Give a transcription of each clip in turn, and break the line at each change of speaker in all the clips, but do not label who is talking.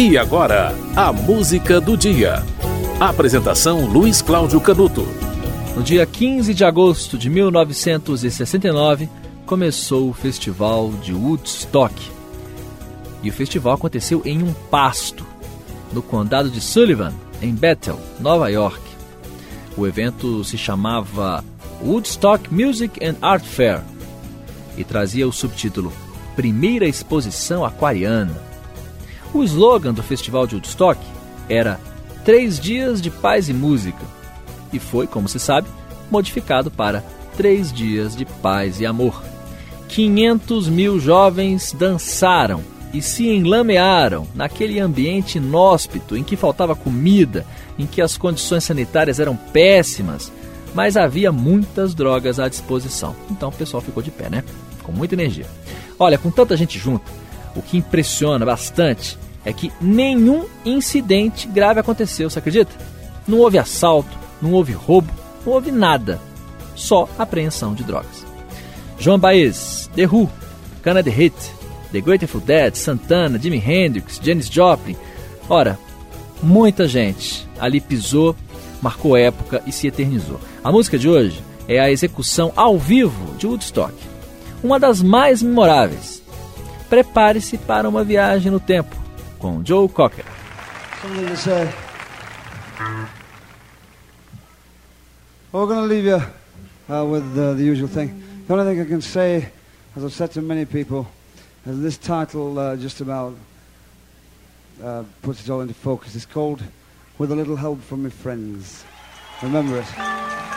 E agora, a música do dia. Apresentação Luiz Cláudio Canuto.
No dia 15 de agosto de 1969, começou o festival de Woodstock. E o festival aconteceu em um pasto, no condado de Sullivan, em Bethel, Nova York. O evento se chamava Woodstock Music and Art Fair e trazia o subtítulo Primeira Exposição Aquariana. O slogan do Festival de Woodstock era Três Dias de Paz e Música e foi, como se sabe, modificado para Três Dias de Paz e Amor. 500 mil jovens dançaram e se enlamearam naquele ambiente inóspito em que faltava comida, em que as condições sanitárias eram péssimas, mas havia muitas drogas à disposição. Então o pessoal ficou de pé, né? Com muita energia. Olha, com tanta gente junto, o que impressiona bastante é que nenhum incidente grave aconteceu, você acredita? Não houve assalto, não houve roubo, não houve nada. Só apreensão de drogas. João Baez, The Who, Canada Hit, The Grateful Dead, Santana, Jimi Hendrix, Janis Joplin. Ora, muita gente ali pisou, marcou época e se eternizou. A música de hoje é a execução ao vivo de Woodstock, uma das mais memoráveis. Prepare-se para uma viagem no tempo com Joe Cocker.
Going to leave you uh, with uh, the usual thing. The only thing I can say, as I've said to many people, is this title uh, just about uh, puts it all into focus. It's called With a Little Help from My Friends. Remember it.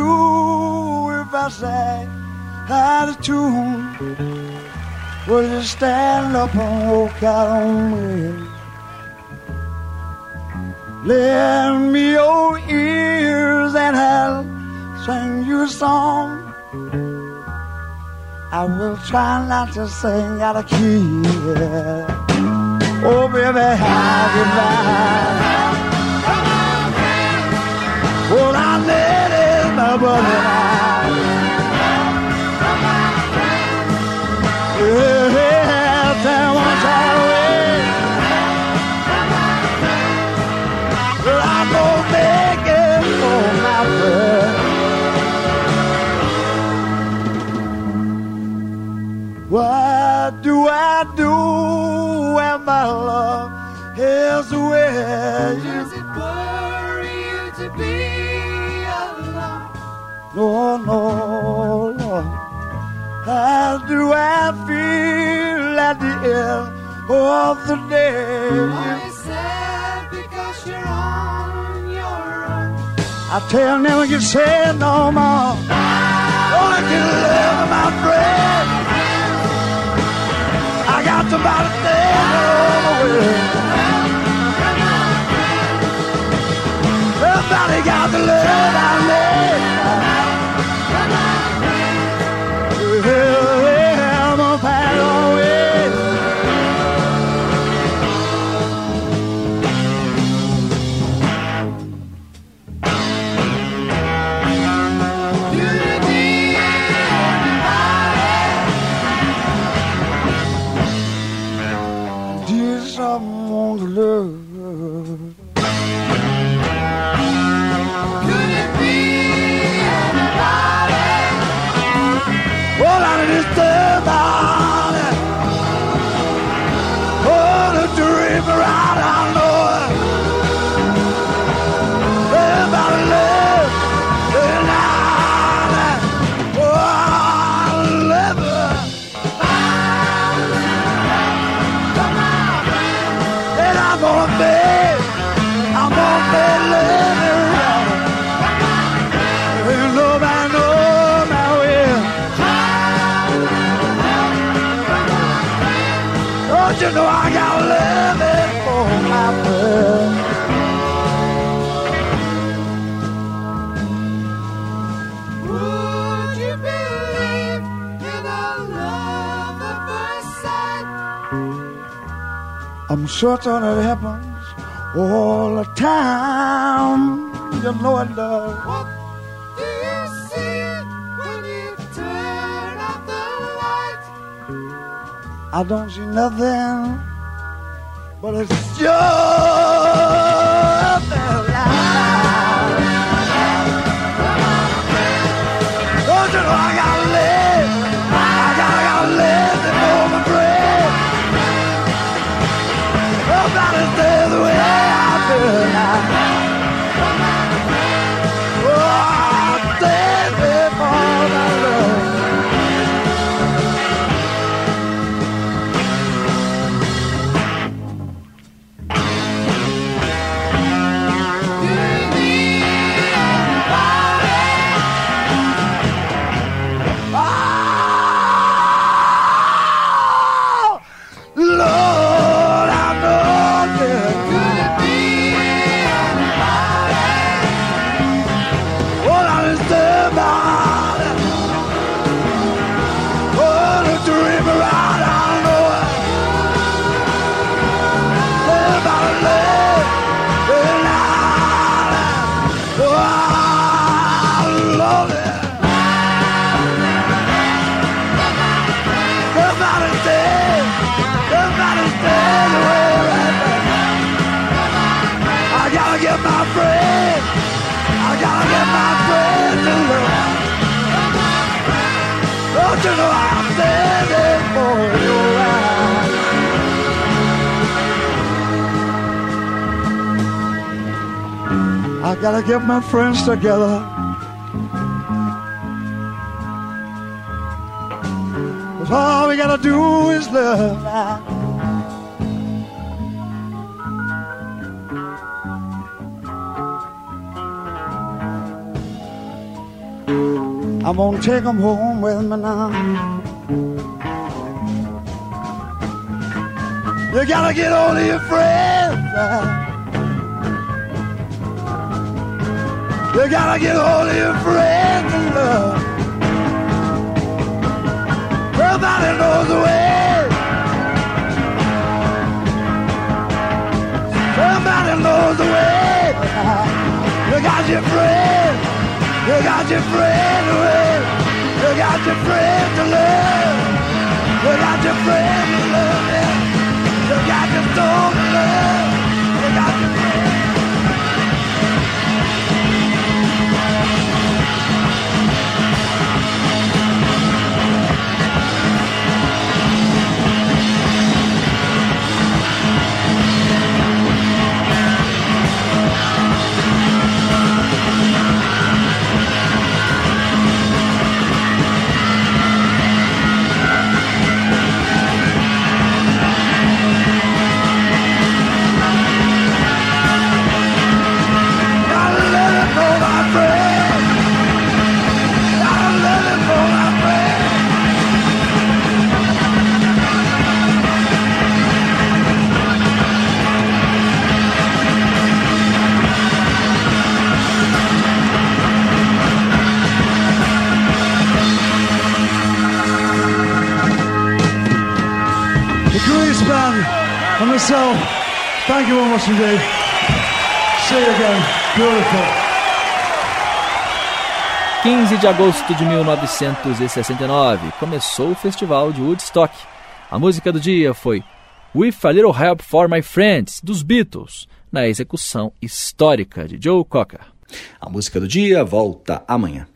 Do if I sang out of tune? Would you stand up and walk out on me? Lend me your ears and I'll sing you a song. I will try not to sing out of key. Oh, baby, how goodbye. Of the day?
Only sad because you're on your own.
I tell them you say no more. Oh, I can live, my friend. I got somebody standing Don't you know I got love it for my love? Would you believe in a love at first sight? I'm certain it happens all the time. You know it does.
What?
I don't see nothing, but it's just the light. You know I'm standing for you right? I gotta get my friends together. Cause all we gotta do is love I'm gonna take 'em home with me now. You gotta get all of your friends. You gotta get all of your friends in love. Nobody knows the way. Somebody knows the way. You got your friend. You got your friend away. You got your friend to love. You got your friend to love. You got your soul to love. You very much indeed. See you again. Beautiful.
15 de agosto de 1969 começou o festival de Woodstock. A música do dia foi With a Little Help for My Friends, dos Beatles, na execução histórica de Joe Cocker.
A música do dia volta amanhã.